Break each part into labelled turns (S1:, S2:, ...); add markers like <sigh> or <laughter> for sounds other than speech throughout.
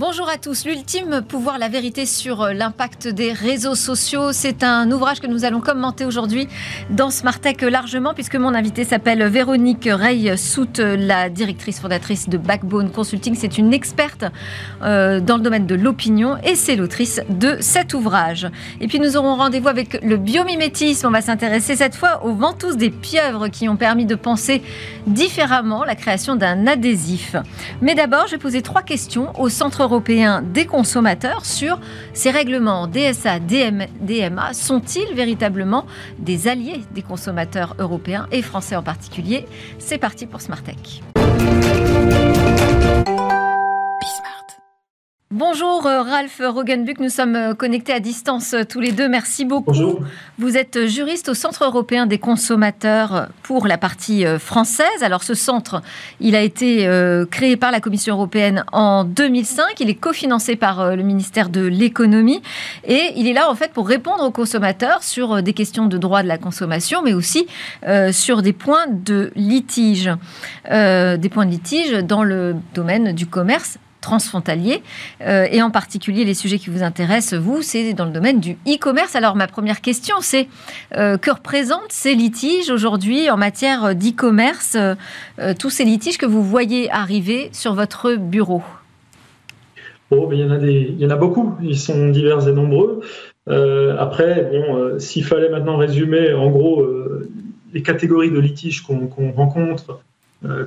S1: Bonjour à tous. L'ultime pouvoir, la vérité sur euh, l'impact des réseaux sociaux. C'est un ouvrage que nous allons commenter aujourd'hui dans Smartech largement, puisque mon invité s'appelle Véronique Rey-Sout, la directrice fondatrice de Backbone Consulting. C'est une experte euh, dans le domaine de l'opinion et c'est l'autrice de cet ouvrage. Et puis nous aurons rendez-vous avec le biomimétisme. On va s'intéresser cette fois aux ventouses des pieuvres qui ont permis de penser différemment la création d'un adhésif. Mais d'abord, je vais poser trois questions au centre européen des consommateurs sur ces règlements DSA, DMA sont-ils véritablement des alliés des consommateurs européens et français en particulier? C'est parti pour Smartech. Bonjour euh, Ralph Rogenbuck, nous sommes euh, connectés à distance euh, tous les deux. Merci beaucoup.
S2: Bonjour.
S1: Vous êtes juriste au Centre européen des consommateurs pour la partie française. Alors ce centre, il a été créé par la Commission européenne en 2005. Il est cofinancé par le ministère de l'économie et il est là en fait pour répondre aux consommateurs sur des questions de droit de la consommation, mais aussi sur des points de litige, des points de litige dans le domaine du commerce transfrontalier, euh, et en particulier les sujets qui vous intéressent, vous, c'est dans le domaine du e-commerce. Alors ma première question, c'est euh, que représentent ces litiges aujourd'hui en matière d'e-commerce, euh, tous ces litiges que vous voyez arriver sur votre bureau?
S2: Bon, il, y en a il y en a beaucoup, ils sont divers et nombreux. après, bon, s'il fallait maintenant résumer en gros les catégories de litiges qu'on rencontre,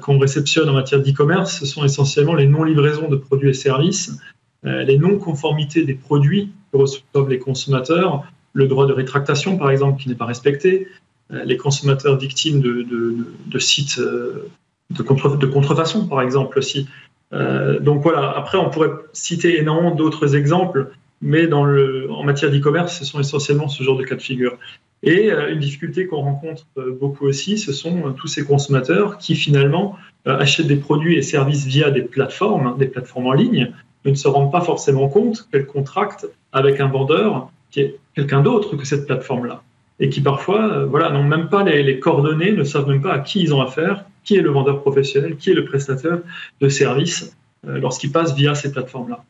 S2: qu'on réceptionne en matière d'e-commerce, ce sont essentiellement les non-livraisons de produits et services, euh, les non-conformités des produits que reçoivent les consommateurs, le droit de rétractation, par exemple, qui n'est pas respecté, euh, les consommateurs victimes de, sites de, contrefaçon, par exemple, aussi. donc voilà, après, on pourrait citer énormément d'autres exemples, mais en matière d'e-commerce, ce sont essentiellement ce genre de cas de figure. Et euh, une difficulté qu'on rencontre euh, beaucoup aussi, ce sont euh, tous ces consommateurs qui finalement achètent des produits et services via des plateformes, des plateformes en ligne, mais ne se rendent pas forcément compte qu'elles contractent avec un vendeur qui est quelqu'un d'autre que cette plateforme-là. Et qui parfois voilà, n'ont même pas les, les, coordonnées, ne savent même pas à qui ils ont affaire, qui est le vendeur professionnel, qui est le prestataire de services lorsqu'ils passent via ces plateformes-là.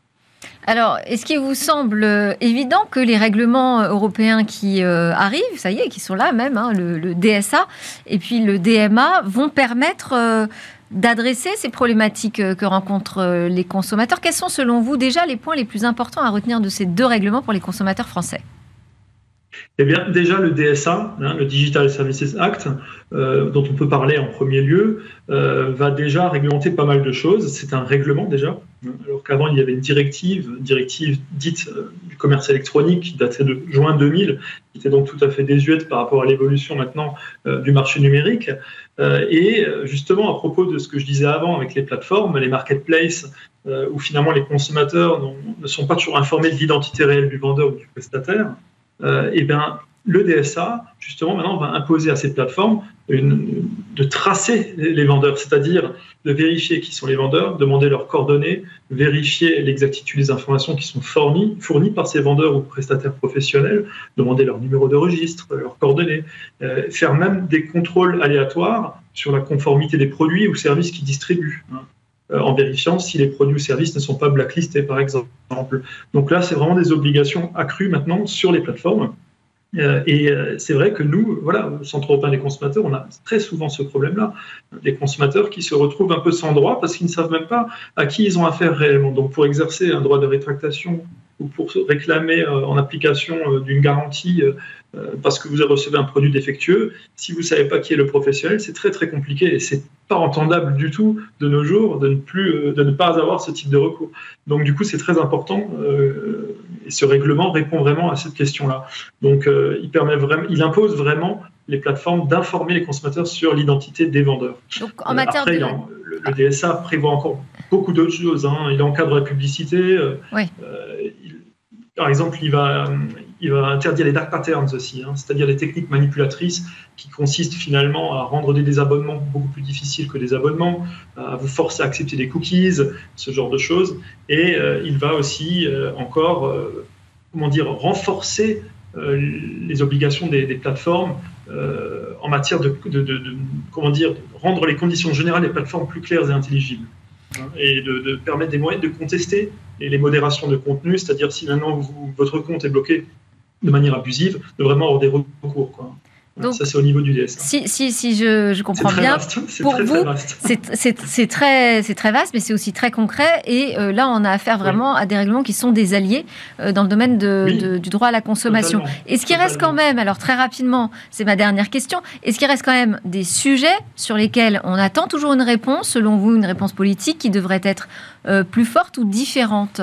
S1: Alors, est-ce qu'il vous semble euh, évident que les règlements euh, européens qui euh, arrivent, ça y est, qui sont là même, hein, le, DSA et puis le DMA, vont permettre d'adresser ces problématiques que rencontrent les consommateurs? Quels sont selon vous déjà les points les plus importants à retenir de ces deux règlements pour les consommateurs français?
S2: Eh bien, déjà, le DSA, hein, le Digital Services Act, euh, dont on peut parler en premier lieu, euh, va déjà réglementer pas mal de choses. C'est un règlement déjà, alors qu'avant, il y avait une directive, directive dite euh, du commerce électronique, qui datait de juin 2000, qui était donc tout à fait désuète par rapport à l'évolution maintenant du marché numérique. et justement, à propos de ce que je disais avant avec les plateformes, les marketplaces, où finalement les consommateurs ne sont pas toujours informés de l'identité réelle du vendeur ou du prestataire, euh, et bien, le DSA, justement, maintenant, va imposer à ces plateformes de tracer les vendeurs, c'est-à-dire de vérifier qui sont les vendeurs, demander leurs coordonnées, vérifier l'exactitude des informations qui sont fournies, par ces vendeurs ou prestataires professionnels, demander leur numéro de registre, leurs coordonnées, euh, faire même des contrôles aléatoires sur la conformité des produits ou services qu'ils distribuent. Hein. Euh, en vérifiant si les produits ou services ne sont pas blacklistés, par exemple. Donc là, c'est vraiment des obligations accrues maintenant sur les plateformes. Euh, et euh, c'est vrai que nous, voilà, au Centre européen des consommateurs, on a très souvent ce problème-là. Des consommateurs qui se retrouvent un peu sans droit parce qu'ils ne savent même pas à qui ils ont affaire réellement. Donc pour exercer un droit de rétractation ou pour réclamer en application d'une garantie parce que vous recevez un produit défectueux, si vous ne savez pas qui est le professionnel, c'est très très compliqué et c'est pas entendable du tout de nos jours de ne plus, euh, de ne pas avoir ce type de recours. Donc du coup, c'est très important euh, et ce règlement répond vraiment à cette question-là. Donc euh, il permet vraiment, il impose vraiment les plateformes d'informer les consommateurs sur l'identité des vendeurs.
S1: Donc en matière de...
S2: le, DSA prévoit encore beaucoup d'autres choses. Hein. Il encadre la publicité.
S1: Oui.
S2: par exemple, il va, il va interdire les dark patterns aussi, hein, c'est-à-dire les techniques manipulatrices qui consistent finalement à rendre des désabonnements beaucoup plus difficiles que des abonnements, à vous forcer à accepter des cookies, ce genre de choses. Et euh, il va aussi euh, encore, euh, comment dire, renforcer les obligations des, plateformes en matière de, comment dire, rendre les conditions générales des plateformes plus claires et intelligibles. hein, et de, permettre des moyens de contester les, modérations de contenu, c'est-à-dire si maintenant votre compte est bloqué de manière abusive, de vraiment avoir des recours. Quoi. Donc, ça, c'est au niveau du DSA.
S1: Si, si, si je, je comprends bien, pour très, vous, c'est très, très vaste, mais c'est aussi très concret. Et euh, là, on a affaire vraiment à des règlements qui sont des alliés euh, dans le domaine de, du droit à la consommation. Est-ce qu'il reste quand même, alors très rapidement, c'est ma dernière question, est-ce qu'il reste quand même des sujets sur lesquels on attend toujours une réponse, selon vous, une réponse politique qui devrait être euh, plus forte ou différente?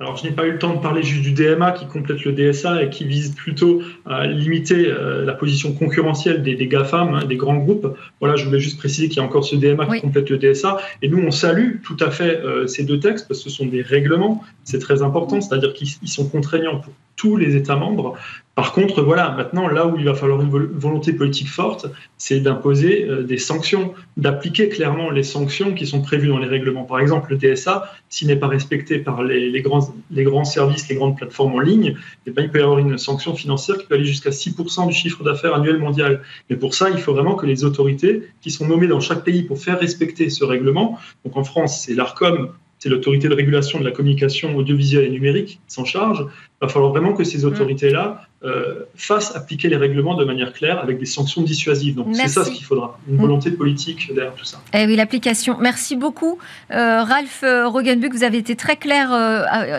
S2: Alors, je n'ai pas eu le temps de parler juste du DMA qui complète le DSA et qui vise plutôt à limiter euh, la position concurrentielle des, des GAFAM, hein, des grands groupes. Voilà, je voulais juste préciser qu'il y a encore ce DMA qui complète le DSA. Et nous, on salue tout à fait euh, ces deux textes parce que ce sont des règlements. C'est très important, c'est-à-dire qu'ils sont contraignants pour tous les États membres. Par contre, voilà, maintenant, là où il va falloir une volonté politique forte, c'est d'imposer euh, des sanctions, d'appliquer clairement les sanctions qui sont prévues dans les règlements. Par exemple, le TSA, s'il n'est pas respecté par les, grands, services, les grandes plateformes en ligne, eh bien, il peut y avoir une sanction financière qui peut aller jusqu'à 6% du chiffre d'affaires annuel mondial. Mais pour ça, il faut vraiment que les autorités qui sont nommées dans chaque pays pour faire respecter ce règlement, donc en France, c'est l'ARCOM c'est l'autorité de régulation de la communication audiovisuelle et numérique qui s'en charge. Il va falloir vraiment que ces mm. autorités-là euh, fassent appliquer les règlements de manière claire avec des sanctions dissuasives. Donc c'est ça ce qu'il faudra, une mm. volonté politique derrière tout ça.
S1: Eh oui, l'application. Merci beaucoup. Euh, Ralph euh, Rogenbuck, vous avez été très clair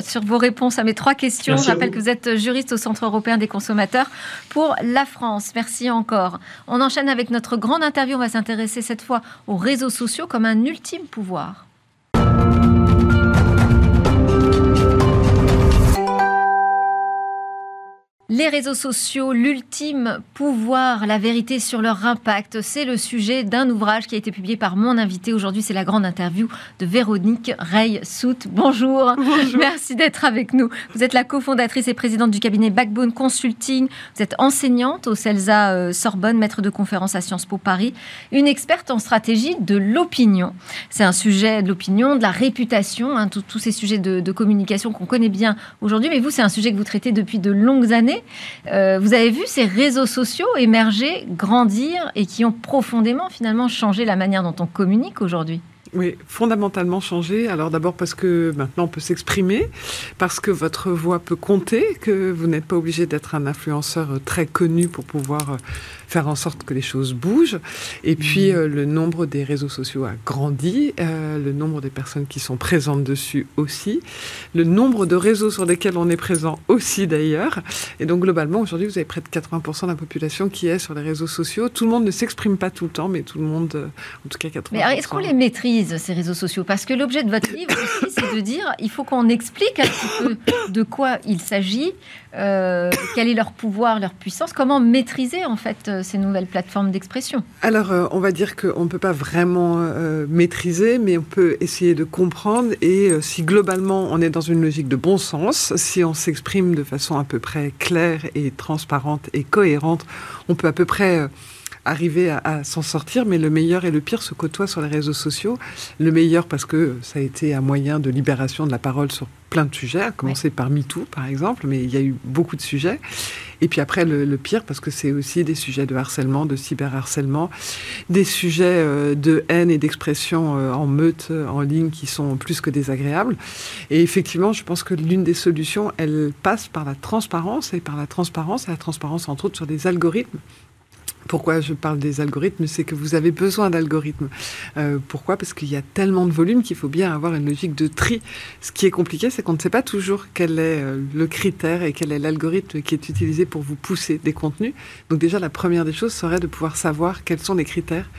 S1: sur vos réponses à mes trois questions. Je rappelle que vous êtes juriste au Centre européen des consommateurs pour la France. Merci encore. On enchaîne avec notre grande interview. On va s'intéresser cette fois aux réseaux sociaux comme un ultime pouvoir. Les réseaux sociaux, l'ultime pouvoir, la vérité sur leur impact, c'est le sujet d'un ouvrage qui a été publié par mon invité aujourd'hui. C'est la grande interview de Véronique Rey-Sout. Bonjour. Merci d'être avec nous. Vous êtes la cofondatrice et présidente du cabinet Backbone Consulting. Vous êtes enseignante au CELSA euh, Sorbonne, maître de conférence à Sciences Po Paris, une experte en stratégie de l'opinion. C'est un sujet de l'opinion, de la réputation, hein, tous ces sujets de, de communication qu'on connaît bien aujourd'hui. Mais vous, c'est un sujet que vous traitez depuis de longues années. Euh, vous avez vu ces réseaux sociaux émerger, grandir et qui ont profondément finalement changé la manière dont on communique aujourd'hui?
S3: Oui, fondamentalement changé. Alors d'abord parce que maintenant on peut s'exprimer, parce que votre voix peut compter, que vous n'êtes pas obligé d'être un influenceur très connu pour pouvoir euh, faire en sorte que les choses bougent. Et puis, mhm. euh, le nombre des réseaux sociaux a grandi, euh, le nombre des personnes qui sont présentes dessus aussi, le nombre de réseaux sur lesquels on est présent aussi d'ailleurs. Et donc, globalement, aujourd'hui, vous avez près de 80% de la population qui est sur les réseaux sociaux. Tout le monde ne s'exprime pas tout le temps, mais tout le monde, euh, en tout cas 80%. Mais
S1: est-ce qu'on les maîtrise, ces réseaux sociaux? Parce que l'objet de votre livre aussi, c'est de dire, il faut qu'on explique un petit peu de quoi il s'agit, euh, quel est leur pouvoir, leur puissance Comment maîtriser en fait euh, ces nouvelles plateformes d'expression
S3: Alors, euh, on va dire qu'on ne peut pas vraiment maîtriser, mais on peut essayer de comprendre. Et si globalement on est dans une logique de bon sens, si on s'exprime de façon à peu près claire et transparente et cohérente, on peut à peu près arriver à, s'en sortir, mais le meilleur et le pire se côtoient sur les réseaux sociaux. Le meilleur parce que ça a été un moyen de libération de la parole sur plein de sujets, à commencer par MeToo par exemple, mais il y a eu beaucoup de sujets. Et puis après, le, pire, parce que c'est aussi des sujets de harcèlement, de cyberharcèlement, des sujets euh, de haine et d'expression euh, en meute, euh, en ligne, qui sont plus que désagréables. Et effectivement, je pense que l'une des solutions, elle passe par la transparence, et par la transparence, et la transparence entre autres sur des algorithmes pourquoi je parle des algorithmes, c'est que vous avez besoin d'algorithmes. Euh, pourquoi? Parce qu'il y a tellement de volume qu'il faut bien avoir une logique de tri. Ce qui est compliqué, c'est qu'on ne sait pas toujours quel est euh, le critère et quel est l'algorithme qui est utilisé pour vous pousser des contenus. Donc déjà, la première des choses serait de pouvoir savoir quels sont les critères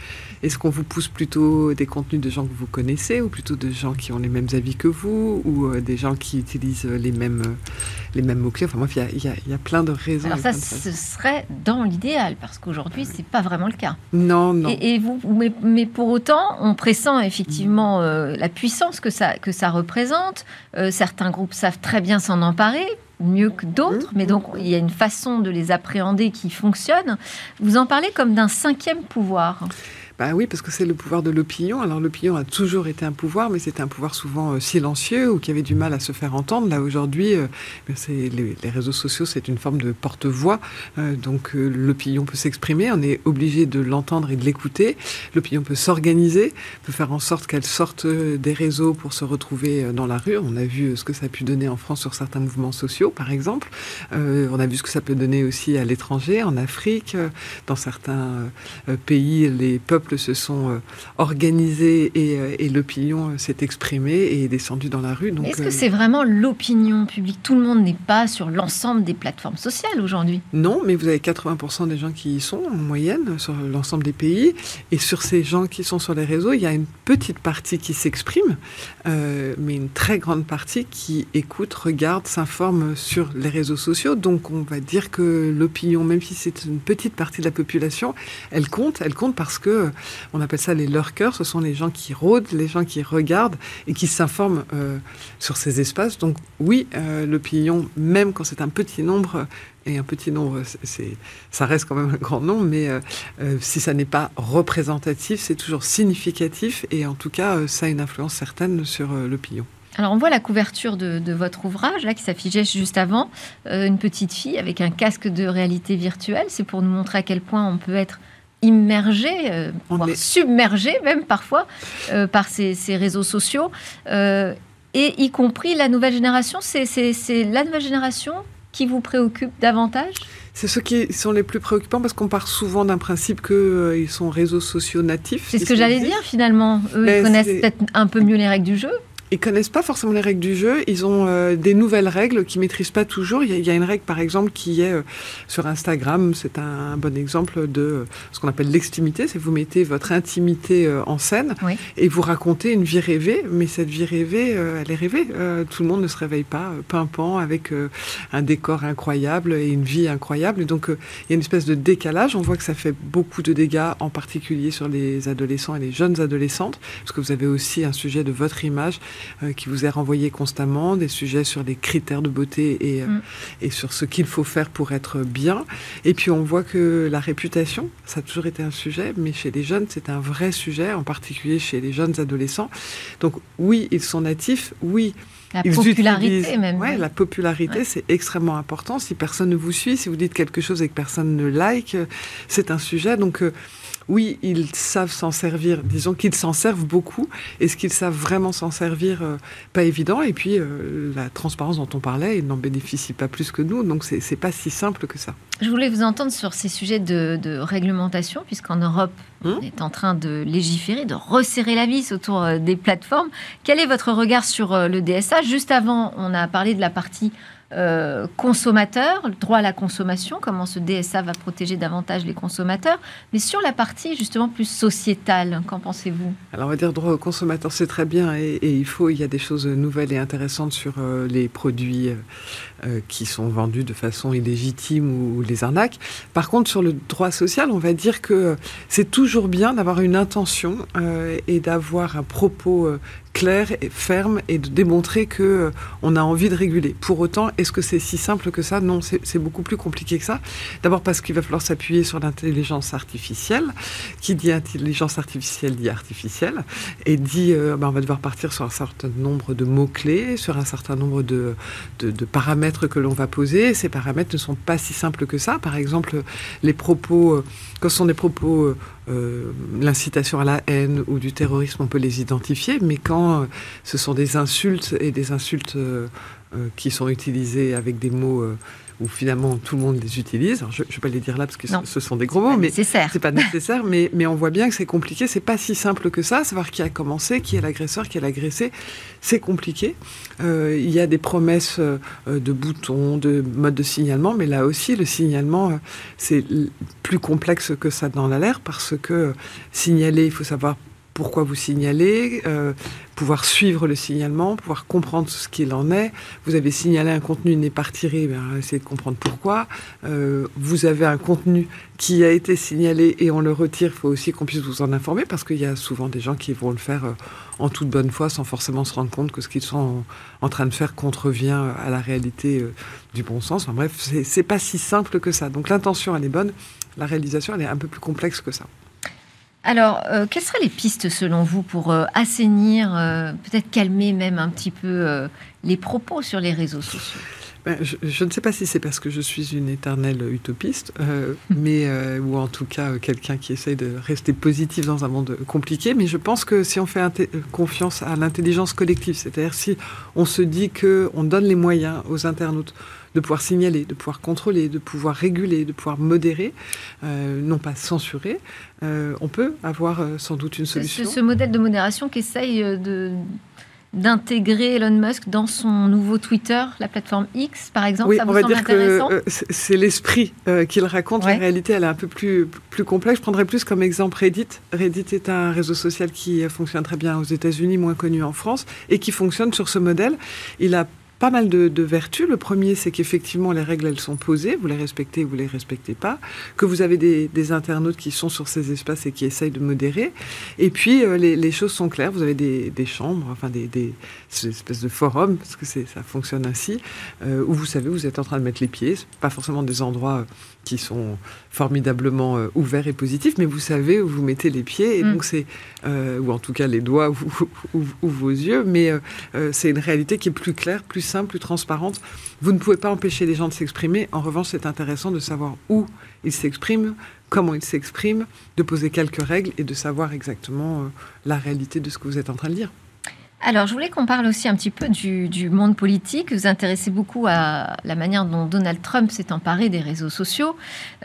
S3: est-ce qu'on vous pousse plutôt des contenus de gens que vous connaissez ou plutôt de gens qui ont les mêmes avis que vous ou euh, des gens qui utilisent les mêmes, les mêmes mots-clés? Enfin, moi, il y, y a, plein de raisons.
S1: Alors ça, ce serait dans l'idéal parce qu'aujourd'hui, ce n'est pas vraiment le cas.
S3: Non, non.
S1: Et, vous, mais, pour autant, on pressent effectivement euh, la puissance que ça, que ça représente. certains groupes savent très bien s'en emparer mieux que d'autres, mais donc il y a une façon de les appréhender qui fonctionne. Vous en parlez comme d'un cinquième pouvoir.
S3: Bah oui, parce que c'est le pouvoir de l'opinion. Alors l'opinion a toujours été un pouvoir, mais c'était un pouvoir souvent euh, silencieux ou qui avait du mal à se faire entendre. Là aujourd'hui, euh, ben, les, réseaux sociaux, c'est une forme de porte-voix. Euh, donc l'opinion peut s'exprimer, on est obligé de l'entendre et de l'écouter. L'opinion peut s'organiser, peut faire en sorte qu'elle sorte des réseaux pour se retrouver dans la rue. On a vu ce que ça a pu donner en France sur certains mouvements sociaux, par exemple. on a vu ce que ça peut donner aussi à l'étranger, en Afrique, dans certains pays, les peuples se sont euh, organisés euh, et, l'opinion euh, s'est exprimée et est descendue dans la rue.
S1: Est-ce que c'est vraiment l'opinion publique? Tout le monde n'est pas sur l'ensemble des plateformes sociales aujourd'hui?
S3: Non, mais vous avez 80% des gens qui y sont en moyenne sur l'ensemble des pays. Et sur ces gens qui sont sur les réseaux, il y a une petite partie qui s'exprime, mais une très grande partie qui écoute, regarde, s'informe sur les réseaux sociaux. Donc on va dire que l'opinion, même si c'est une petite partie de la population, elle compte. Elle compte parce que on appelle ça les lurkers, ce sont les gens qui rôdent, les gens qui regardent et qui s'informent euh, sur ces espaces. Donc oui, euh, l'opinion, même quand c'est un petit nombre, et un petit nombre, ça reste quand même un grand nombre, mais euh, si ça n'est pas représentatif, c'est toujours significatif et en tout cas, ça a une influence certaine sur l'opinion.
S1: Alors on voit la couverture de, votre ouvrage là qui s'affichait juste avant, une petite fille avec un casque de réalité virtuelle. C'est pour nous montrer à quel point on peut être immergé, euh, voire submergé même parfois euh, par ces, réseaux sociaux, euh, et y compris la nouvelle génération. C'est la nouvelle génération qui vous préoccupe davantage?
S3: C'est ceux qui sont les plus préoccupants parce qu'on part souvent d'un principe qu'ils sont réseaux sociaux natifs.
S1: C'est ce que j'allais dire finalement. Eux, ils connaissent peut-être un peu mieux les règles du jeu
S3: ils connaissent pas forcément les règles du jeu. Ils ont euh, des nouvelles règles qu'ils maîtrisent pas toujours. Il y, a, une règle, par exemple, qui est euh, sur Instagram. C'est un, bon exemple de euh, ce qu'on appelle l'extimité. C'est vous mettez votre intimité en scène et vous racontez une vie rêvée. Mais cette vie rêvée, elle est rêvée. tout le monde ne se réveille pas pimpant avec un décor incroyable et une vie incroyable. Et donc, il y a une espèce de décalage. On voit que ça fait beaucoup de dégâts, en particulier sur les adolescents et les jeunes adolescentes, parce que vous avez aussi un sujet de votre image euh, qui vous est renvoyé constamment, des sujets sur les critères de beauté et, euh, mm. et sur ce qu'il faut faire pour être bien. Et puis on voit que la réputation, ça a toujours été un sujet, mais chez les jeunes, c'est un vrai sujet, en particulier chez les jeunes adolescents. Donc oui, ils sont natifs, oui.
S1: La popularité même.
S3: Ouais, la popularité, c'est extrêmement important. Si personne ne vous suit, si vous dites quelque chose et que personne ne like, c'est un sujet. Donc, euh, oui, ils savent s'en servir. Disons qu'ils s'en servent beaucoup. Est-ce qu'ils savent vraiment s'en servir euh, Pas évident. Et puis, euh, la transparence dont on parlait, ils n'en bénéficient pas plus que nous. Donc, c'est pas si simple que ça.
S1: Je voulais vous entendre sur ces sujets de, réglementation, puisqu'en Europe, hum on est en train de légiférer, de resserrer la vis autour euh, des plateformes. Quel est votre regard sur le DSA Juste avant, on a parlé de la partie euh, consommateurs, le droit à la consommation, comment ce DSA va protéger davantage les consommateurs, mais sur la partie justement plus sociétale, qu'en pensez-vous?
S3: Alors on va dire droit aux consommateurs, c'est très bien et, il faut, il y a des choses nouvelles et intéressantes sur euh, les produits euh, qui sont vendus de façon illégitime ou, les arnaques. Par contre, sur le droit social, on va dire que c'est toujours bien d'avoir une intention et d'avoir un propos clair et ferme et de démontrer que euh, on a envie de réguler. Pour autant, est-ce que c'est si simple que ça? Non, c'est beaucoup plus compliqué que ça. D'abord parce qu'il va falloir s'appuyer sur l'intelligence artificielle. Qui dit intelligence artificielle dit artificielle et dit euh, ben, on va devoir partir sur un certain nombre de mots clés, sur un certain nombre de, de, paramètres que l'on va poser. Ces paramètres ne sont pas si simples que ça. Par exemple, les propos, euh, quand ce sont des propos l'incitation à la haine ou du terrorisme, on peut les identifier, mais quand euh, ce sont des insultes et des insultes euh, qui sont utilisées avec des mots où finalement tout le monde les utilise. je ne vais pas les dire là parce que ce sont des gros mots, mais c'est pas nécessaire. mais, mais on voit bien que c'est compliqué. C'est pas si simple que ça. Savoir qui a commencé, qui est l'agresseur, qui est l'agressé, c'est compliqué. Euh, il y a des promesses euh, de boutons, de mode de signalement, mais là aussi le signalement euh, c'est plus complexe que ça dans l'air parce que signaler, il faut savoir pourquoi vous signalez, euh, pouvoir suivre le signalement, pouvoir comprendre ce qu'il en est. Vous avez signalé un contenu n'est pas retiré, ben, essayez de comprendre pourquoi. Euh, vous avez un contenu qui a été signalé et on le retire, il faut aussi qu'on puisse vous en informer parce qu'il y a souvent des gens qui vont le faire euh, en toute bonne foi sans forcément se rendre compte que ce qu'ils sont en, train de faire contrevient à la réalité du bon sens. En bref, c'est pas si simple que ça. Donc l'intention, elle est bonne, la réalisation, elle est un peu plus complexe que ça.
S1: Alors, euh, quelles seraient les pistes selon vous pour euh, assainir, euh, peut-être calmer même un petit peu les propos sur les réseaux sociaux?
S3: Ben, je, ne sais pas si c'est parce que je suis une éternelle utopiste, <laughs> mais ou en tout cas quelqu'un qui essaye de rester positif dans un monde compliqué. Mais je pense que si on fait confiance à l'intelligence collective, c'est-à-dire si on se dit que on donne les moyens aux internautes de pouvoir signaler, de pouvoir contrôler, de pouvoir réguler, de pouvoir modérer, euh, non pas censurer, euh, on peut avoir euh, sans doute une solution.
S1: Ce, ce modèle de modération qu'essaye de d'intégrer Elon Musk dans son nouveau Twitter, la plateforme X, par exemple?
S3: Oui,
S1: ça vous
S3: on va
S1: semble
S3: dire que c'est l'esprit qu'il raconte. En réalité, elle est un peu plus, plus complexe. Je prendrais plus comme exemple Reddit. Reddit est un réseau social qui fonctionne très bien aux États-Unis, moins connu en France, et qui fonctionne sur ce modèle. Il a pas mal de, vertus. Le premier, c'est qu'effectivement, les règles, elles sont posées. Vous les respectez ou vous les respectez pas. Que vous avez des, internautes qui sont sur ces espaces et qui essayent de modérer. Et puis, euh, les, choses sont claires. Vous avez des, chambres, enfin des, des, espèces de forums, parce que ça fonctionne ainsi, euh, où vous savez, vous êtes en train de mettre les pieds. Pas forcément des endroits qui sont formidablement euh, ouverts et positifs, mais vous savez où vous mettez les pieds, et mm. donc c'est, euh, ou en tout cas les doigts ou, vos yeux, mais euh, c'est une réalité qui est plus claire, plus simple, plus transparente. Vous ne pouvez pas empêcher les gens de s'exprimer. En revanche, c'est intéressant de savoir où ils s'expriment, comment ils s'expriment, de poser quelques règles et de savoir exactement la réalité de ce que vous êtes en train de dire.
S1: Alors, je voulais qu'on parle aussi un petit peu du, monde politique. Vous intéressez beaucoup à la manière dont Donald Trump s'est emparé des réseaux sociaux.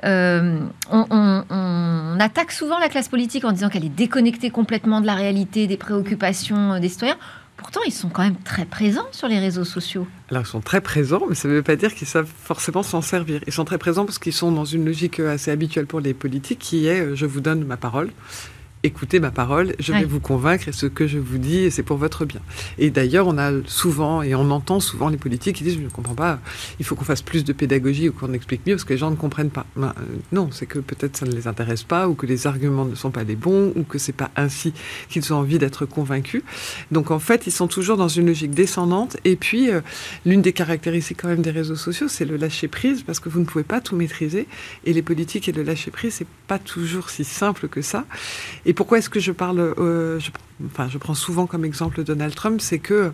S1: Euh, on, attaque souvent la classe politique en disant qu'elle est déconnectée complètement de la réalité, des préoccupations des citoyens. Pourtant, ils sont quand même très présents sur les réseaux sociaux.
S3: Alors, ils sont très présents, mais ça ne veut pas dire qu'ils savent forcément s'en servir. Ils sont très présents parce qu'ils sont dans une logique assez habituelle pour les politiques qui est euh, je vous donne ma parole écoutez ma parole, je vais vous convaincre et ce que je vous dis, c'est pour votre bien. Et d'ailleurs, on a souvent, et on entend souvent les politiques qui disent, je ne comprends pas, il faut qu'on fasse plus de pédagogie ou qu'on explique mieux parce que les gens ne comprennent pas. Ben, euh, non, c'est que peut-être ça ne les intéresse pas ou que les arguments ne sont pas les bons ou que c'est pas ainsi qu'ils ont envie d'être convaincus. Donc en fait, ils sont toujours dans une logique descendante. Et puis, euh, l'une des caractéristiques quand même des réseaux sociaux, c'est le lâcher prise parce que vous ne pouvez pas tout maîtriser. Et les politiques et le lâcher prise, c'est pas toujours si simple que ça. Et pourquoi est-ce que je parle, euh, enfin, je prends souvent comme exemple Donald Trump, c'est que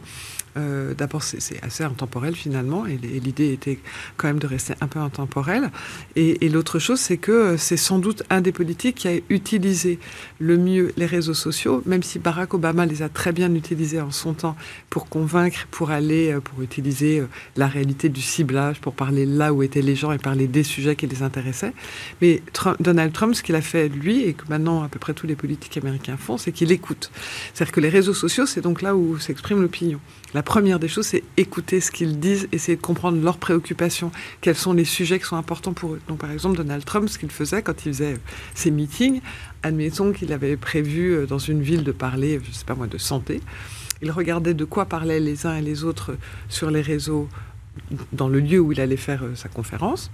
S3: euh, d'abord, c'est assez intemporel finalement, et, l'idée était quand même de rester un peu intemporel. Et, l'autre chose, c'est que euh, c'est sans doute un des politiques qui a utilisé le mieux les réseaux sociaux, même si Barack Obama les a très bien utilisés en son temps pour convaincre, pour aller, euh, pour utiliser la réalité du ciblage, pour parler là où étaient les gens et parler des sujets qui les intéressaient. Mais Donald Trump, ce qu'il a fait lui, et que maintenant à peu près tous les politiques américains font, c'est qu'il écoute. C'est-à-dire que les réseaux sociaux, c'est donc là où s'exprime l'opinion. La première des choses, c'est écouter ce qu'ils disent, essayer de comprendre leurs préoccupations, quels sont les sujets qui sont importants pour eux. Donc, par exemple, Donald Trump, ce qu'il faisait quand il faisait ses meetings, admettons qu'il avait prévu euh, dans une ville de parler, je ne sais pas moi, de santé. Il regardait de quoi parlaient les uns et les autres sur les réseaux dans le lieu où il allait faire euh, sa conférence,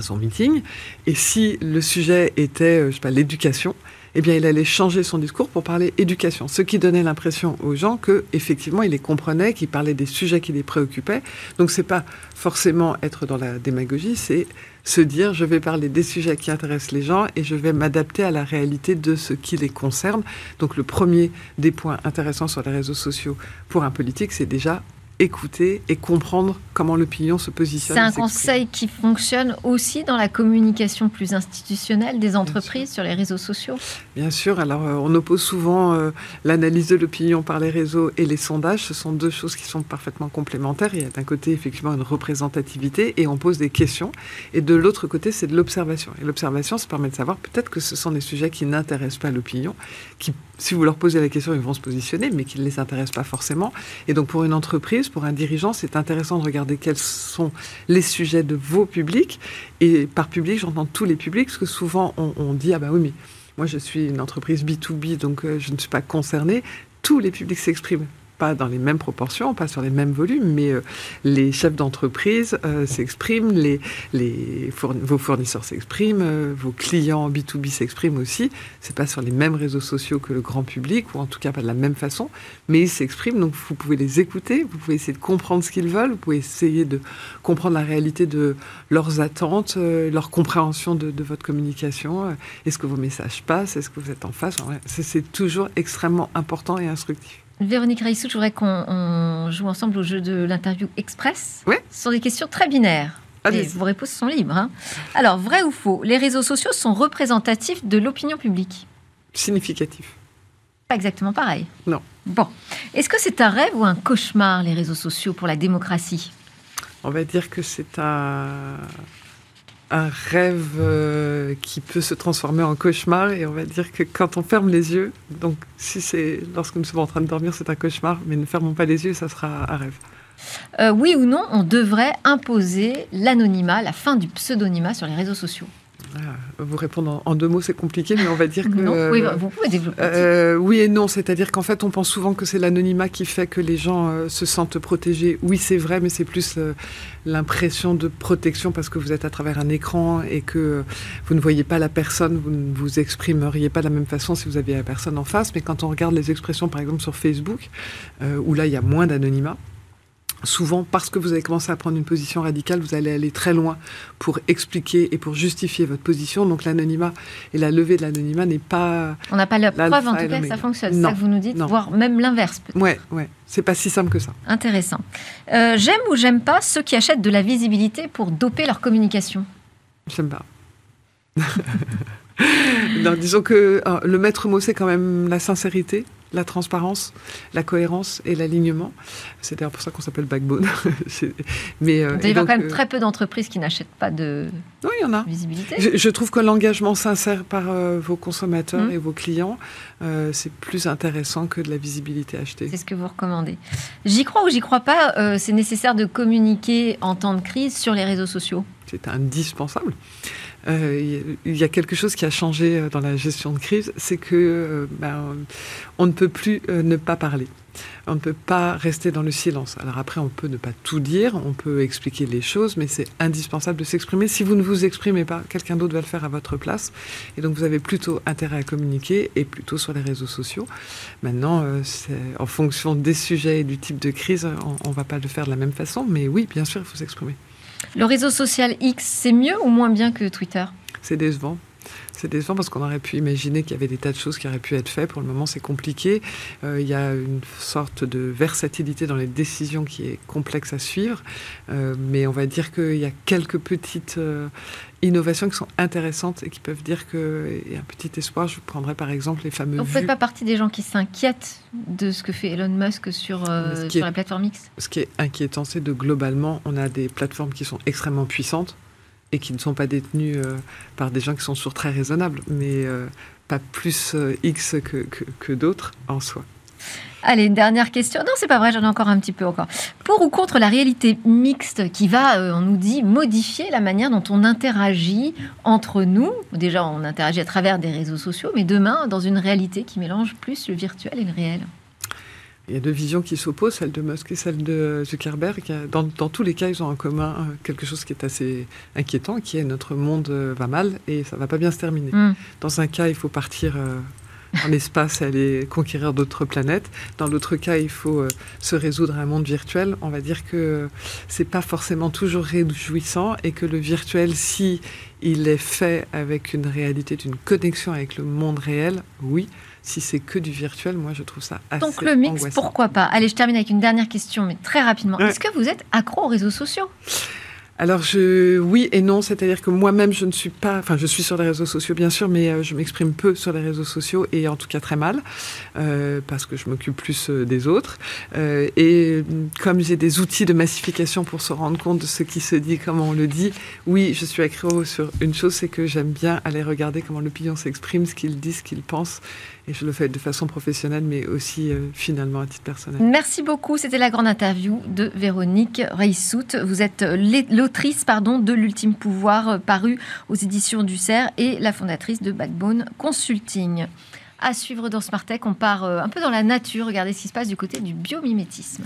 S3: son meeting. Et si le sujet était, euh, je sais pas, l'éducation, eh bien, il allait changer son discours pour parler éducation, ce qui donnait l'impression aux gens que, effectivement, il les comprenait, qu'il parlait des sujets qui les préoccupaient. Donc, c'est pas forcément être dans la démagogie, c'est se dire je vais parler des sujets qui intéressent les gens et je vais m'adapter à la réalité de ce qui les concerne. Donc, le premier des points intéressants sur les réseaux sociaux pour un politique, c'est déjà écouter et comprendre comment l'opinion se positionne.
S1: C'est un conseil qui fonctionne aussi dans la communication plus institutionnelle des entreprises sur les réseaux sociaux
S3: Bien sûr. Alors, euh, on oppose souvent euh, l'analyse de l'opinion par les réseaux et les sondages. Ce sont deux choses qui sont parfaitement complémentaires. Il y a d'un côté, effectivement, une représentativité et on pose des questions. Et de l'autre côté, c'est de l'observation. Et l'observation, ça permet de savoir peut-être que ce sont des sujets qui n'intéressent pas l'opinion, qui, si vous leur posez la question, ils vont se positionner, mais qui ne les intéressent pas forcément. Et donc, pour une entreprise, pour un dirigeant, c'est intéressant de regarder quels sont les sujets de vos publics. Et par public, j'entends tous les publics, parce que souvent on, dit ah ben oui, mais moi je suis une entreprise B2B, donc euh, je ne suis pas concerné. Tous les publics s'expriment pas dans les mêmes proportions, pas sur les mêmes volumes, mais euh, les chefs d'entreprise euh, s'expriment, les, les vos fournisseurs s'expriment, euh, vos clients B2B s'expriment aussi. C'est pas sur les mêmes réseaux sociaux que le grand public, ou en tout cas pas de la même façon, mais ils s'expriment, donc vous pouvez les écouter, vous pouvez essayer de comprendre ce qu'ils veulent, vous pouvez essayer de comprendre la réalité de leurs attentes, leur compréhension de, de votre communication. Est-ce que vos messages passent Est-ce que vous êtes en face C'est toujours extrêmement important et instructif.
S1: Véronique Raissou, je voudrais qu'on joue ensemble au jeu de l'interview express.
S3: Oui.
S1: Ce sont des questions très binaires. Et vos réponses sont libres. Hein. Alors, vrai ou faux, les réseaux sociaux sont représentatifs de l'opinion publique?
S3: Significatif.
S1: Pas exactement pareil.
S3: Non.
S1: Bon. Est-ce que c'est un rêve ou un cauchemar, les réseaux sociaux, pour la démocratie?
S3: On va dire que c'est un, un rêve euh, qui peut se transformer en cauchemar et on va dire que quand on ferme les yeux, donc si c'est lorsque nous sommes en train de dormir, c'est un cauchemar, mais ne fermons pas les yeux, ça sera un rêve.
S1: Euh, oui ou non, on devrait imposer l'anonymat, la fin du pseudonymat sur les réseaux sociaux
S3: vous répondre en, deux mots, c'est compliqué, mais on va dire que.
S1: Non, oui, vous pouvez développer.
S3: Euh, oui et non, c'est-à-dire qu'en fait, on pense souvent que c'est l'anonymat qui fait que les gens euh, se sentent protégés. Oui, c'est vrai, mais c'est plus euh, l'impression de protection parce que vous êtes à travers un écran et que vous ne voyez pas la personne, vous ne vous exprimeriez pas de la même façon si vous aviez la personne en face. Mais quand on regarde les expressions, par exemple, sur Facebook, où là, il y a moins d'anonymat, souvent parce que vous avez commencé à prendre une position radicale, vous allez aller très loin pour expliquer et pour justifier votre position. Donc l'anonymat et la levée de l'anonymat n'est pas.
S1: On n'a pas la preuve en tout cas que ça fonctionne. C'est ça que vous nous dites, voire même l'inverse.
S3: Ouais, ouais. C'est pas si simple que ça.
S1: Intéressant. Euh, j'aime ou j'aime pas ceux qui achètent de la visibilité pour doper leur communication?
S3: J'aime pas. <laughs> non, disons que euh, le maître mot, c'est quand même la sincérité la transparence, la cohérence et l'alignement. C'est d'ailleurs pour ça qu'on s'appelle Backbone. <laughs>
S1: Mais, euh, il y a quand même euh, très peu d'entreprises qui n'achètent pas de
S3: oui, il y en a.
S1: visibilité.
S3: Je, trouve que l'engagement sincère par euh, vos consommateurs mmh. et vos clients, c'est plus intéressant que de la visibilité achetée.
S1: C'est ce que vous recommandez. J'y crois ou j'y crois pas, c'est nécessaire de communiquer en temps de crise sur les réseaux sociaux.
S3: C'est indispensable. Euh, il y a quelque chose qui a changé euh, dans la gestion de crise, c'est que euh, ben, on ne peut plus ne pas parler. On ne peut pas rester dans le silence. Alors après, on peut ne pas tout dire, on peut expliquer les choses, mais c'est indispensable de s'exprimer. Si vous ne vous exprimez pas, quelqu'un d'autre va le faire à votre place. Et donc, vous avez plutôt intérêt à communiquer et plutôt sur les réseaux sociaux. Maintenant, en fonction des sujets et du type de crise, on ne va pas le faire de la même façon, mais oui, bien sûr, il faut s'exprimer.
S1: Le réseau social X, c'est mieux ou moins bien que Twitter?
S3: C'est décevant. C'est décevant parce qu'on aurait pu imaginer qu'il y avait des tas de choses qui auraient pu être faites. Pour le moment, c'est compliqué. Euh, il y a une sorte de versatilité dans les décisions qui est complexe à suivre. Euh, mais on va dire qu'il y a quelques petites euh, innovations qui sont intéressantes et qui peuvent dire qu'il y a un petit espoir. Je prendrais par exemple les fameux.
S1: Vous ne faites pas partie des gens qui s'inquiètent de ce que fait Elon Musk sur, sur la plateforme X?
S3: Ce qui est inquiétant, c'est de globalement, on a des plateformes qui sont extrêmement puissantes et qui ne sont pas détenus euh, par des gens qui sont toujours très raisonnables, mais euh, pas plus euh, X que, que, d'autres en soi.
S1: Allez, une dernière question. Non, c'est pas vrai, j'en ai encore un petit peu encore. Pour ou contre la réalité mixte qui va, on nous dit, modifier la manière dont on interagit entre nous? Déjà, on interagit à travers des réseaux sociaux, mais demain, dans une réalité qui mélange plus le virtuel et le réel
S3: il y a deux visions qui s'opposent, celle de Musk et celle de Zuckerberg. Dans, dans, tous les cas, ils ont en commun euh, quelque chose qui est assez inquiétant, qui est notre monde euh, va mal et ça va pas bien se terminer. Mm. Dans un cas, il faut partir euh, en espace et aller conquérir d'autres planètes. Dans l'autre cas, il faut se résoudre à un monde virtuel. On va dire que c'est pas forcément toujours réjouissant et que le virtuel, si il est fait avec une réalité, d'une connexion avec le monde réel, oui, si c'est que du virtuel, moi je trouve ça assez
S1: Donc le mix, pourquoi pas? Allez, je termine avec une dernière question, mais très rapidement. Est-ce que vous êtes accro aux réseaux sociaux?
S3: Alors je, oui et non, c'est-à-dire que moi-même je ne suis pas, enfin je suis sur les réseaux sociaux bien sûr, mais euh, je m'exprime peu sur les réseaux sociaux et en tout cas très mal euh, parce que je m'occupe plus euh, des autres. et comme j'ai des outils de massification pour se rendre compte de ce qui se dit, comment on le dit, oui, je suis accro sur une chose, c'est que j'aime bien aller regarder comment l'opinion s'exprime, ce qu'il dit, ce qu'il pense et je le fais de façon professionnelle, mais aussi euh, finalement à titre personnel.
S1: Merci beaucoup. C'était la grande interview de Véronique Reissout. Vous êtes euh, l'autrice pardon, de L'ultime pouvoir, euh, paru aux éditions du CERF, et la fondatrice de Backbone Consulting. À suivre dans Smart Tech, on part un peu dans la nature, regardez ce qui se passe du côté du biomimétisme.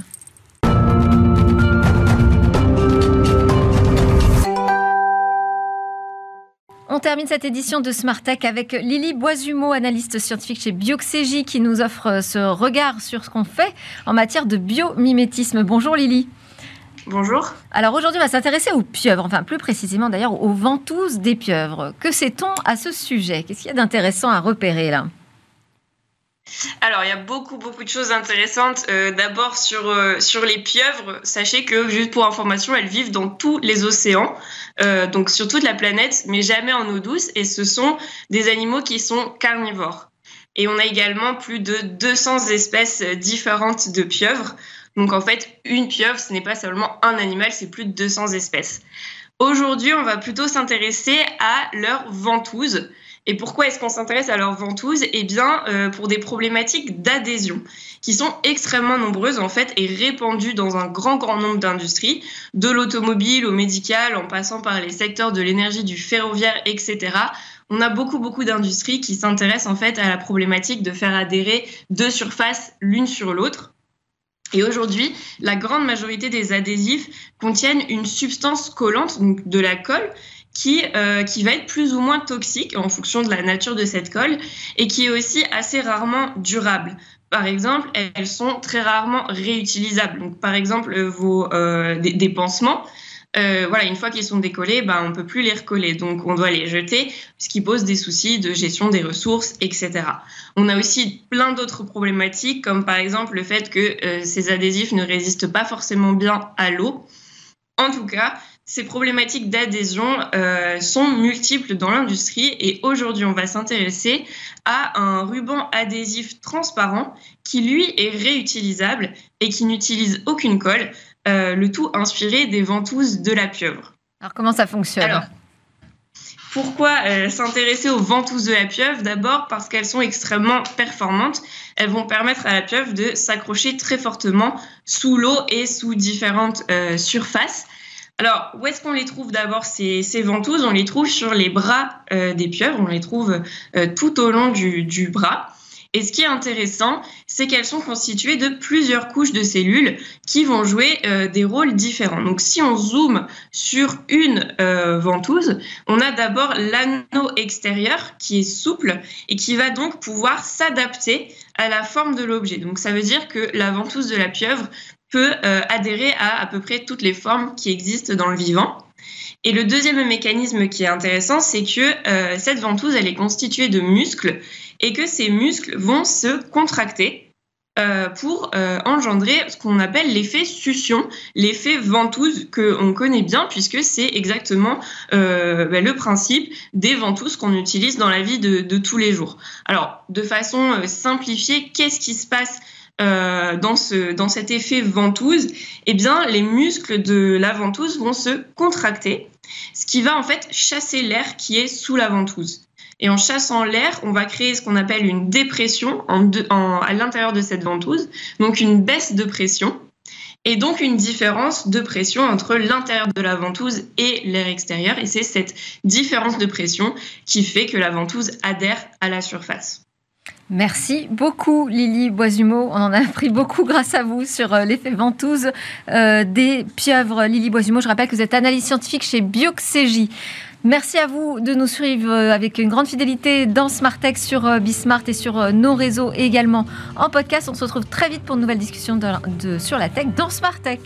S1: On termine cette édition de Smart Tech avec Lily Boisumeau, analyste scientifique chez Bioxégie, qui nous offre ce regard sur ce qu'on fait en matière de biomimétisme. Bonjour Lily.
S4: Bonjour.
S1: Alors aujourd'hui, on va s'intéresser aux pieuvres, enfin plus précisément d'ailleurs aux ventouses des pieuvres. Que sait-on à ce sujet? Qu'est-ce qu'il y a d'intéressant à repérer là?
S4: Alors, il y a beaucoup, beaucoup de choses intéressantes. Euh, d'abord, sur, euh, sur les pieuvres, sachez que, juste pour information, elles vivent dans tous les océans, euh, donc sur toute la planète, mais jamais en eau douce. Et ce sont des animaux qui sont carnivores. Et on a également plus de 200 espèces différentes de pieuvres. Donc, en fait, une pieuvre, ce n'est pas seulement un animal, c'est plus de 200 espèces. Aujourd'hui, on va plutôt s'intéresser à leurs ventouses. Et pourquoi est-ce qu'on s'intéresse à leurs ventouses Eh bien, euh, pour des problématiques d'adhésion qui sont extrêmement nombreuses en fait et répandues dans un grand grand nombre d'industries, de l'automobile au médical, en passant par les secteurs de l'énergie, du ferroviaire, etc. On a beaucoup beaucoup d'industries qui s'intéressent en fait à la problématique de faire adhérer deux surfaces l'une sur l'autre. Et aujourd'hui, la grande majorité des adhésifs contiennent une substance collante, donc de la colle, qui, euh, qui va être plus ou moins toxique en fonction de la nature de cette colle et qui est aussi assez rarement durable. Par exemple, elles sont très rarement réutilisables. Donc, par exemple, vos, euh, des, pansements, euh, voilà, une fois qu'ils sont décollés, ben, on peut plus les recoller. Donc, on doit les jeter, ce qui pose des soucis de gestion des ressources, etc. On a aussi plein d'autres problématiques, comme par exemple le fait que ces adhésifs ne résistent pas forcément bien à l'eau. En tout cas, ces problématiques d'adhésion euh, sont multiples dans l'industrie et aujourd'hui on va s'intéresser à un ruban adhésif transparent qui lui est réutilisable et qui n'utilise aucune colle, euh, le tout inspiré des ventouses de la pieuvre.
S1: Alors comment ça fonctionne? Alors,
S4: pourquoi euh, s'intéresser aux ventouses de la pieuvre? D'abord parce qu'elles sont extrêmement performantes. Elles vont permettre à la pieuvre de s'accrocher très fortement sous l'eau et sous différentes surfaces. Alors, où est-ce qu'on les trouve d'abord ces, ventouses? On les trouve sur les bras euh, des pieuvres, on les trouve euh, tout au long du, bras. Et ce qui est intéressant, c'est qu'elles sont constituées de plusieurs couches de cellules qui vont jouer euh, des rôles différents. Donc si on zoome sur une ventouse, on a d'abord l'anneau extérieur qui est souple et qui va donc pouvoir s'adapter à la forme de l'objet. Donc ça veut dire que la ventouse de la pieuvre peut euh, adhérer à à peu près toutes les formes qui existent dans le vivant. Et le deuxième mécanisme qui est intéressant, c'est que euh, cette ventouse, elle est constituée de muscles et que ces muscles vont se contracter euh, pour engendrer ce qu'on appelle l'effet succion, l'effet ventouse que on connaît bien puisque c'est exactement ben, le principe des ventouses qu'on utilise dans la vie de, de, tous les jours. Alors, de façon simplifiée, qu'est-ce qui se passe? Euh, dans, ce, dans cet effet ventouse, eh bien, les muscles de la ventouse vont se contracter, ce qui va en fait chasser l'air qui est sous la ventouse. Et en chassant l'air, on va créer ce qu'on appelle une dépression à l'intérieur de cette ventouse, donc une baisse de pression, et donc une différence de pression entre l'intérieur de la ventouse et l'air extérieur. Et c'est cette différence de pression qui fait que la ventouse adhère à la surface.
S1: Merci beaucoup Lily Boisumeau. On en a appris beaucoup grâce à vous sur euh, l'effet ventouse euh, des pieuvres. Lily Boisumeau, je rappelle que vous êtes analyste scientifique chez Bioxégie. Merci à vous de nous suivre euh, avec une grande fidélité dans Smartech sur Bismart et sur nos réseaux également en podcast. On se retrouve très vite pour une nouvelle discussion sur la tech dans Smartech.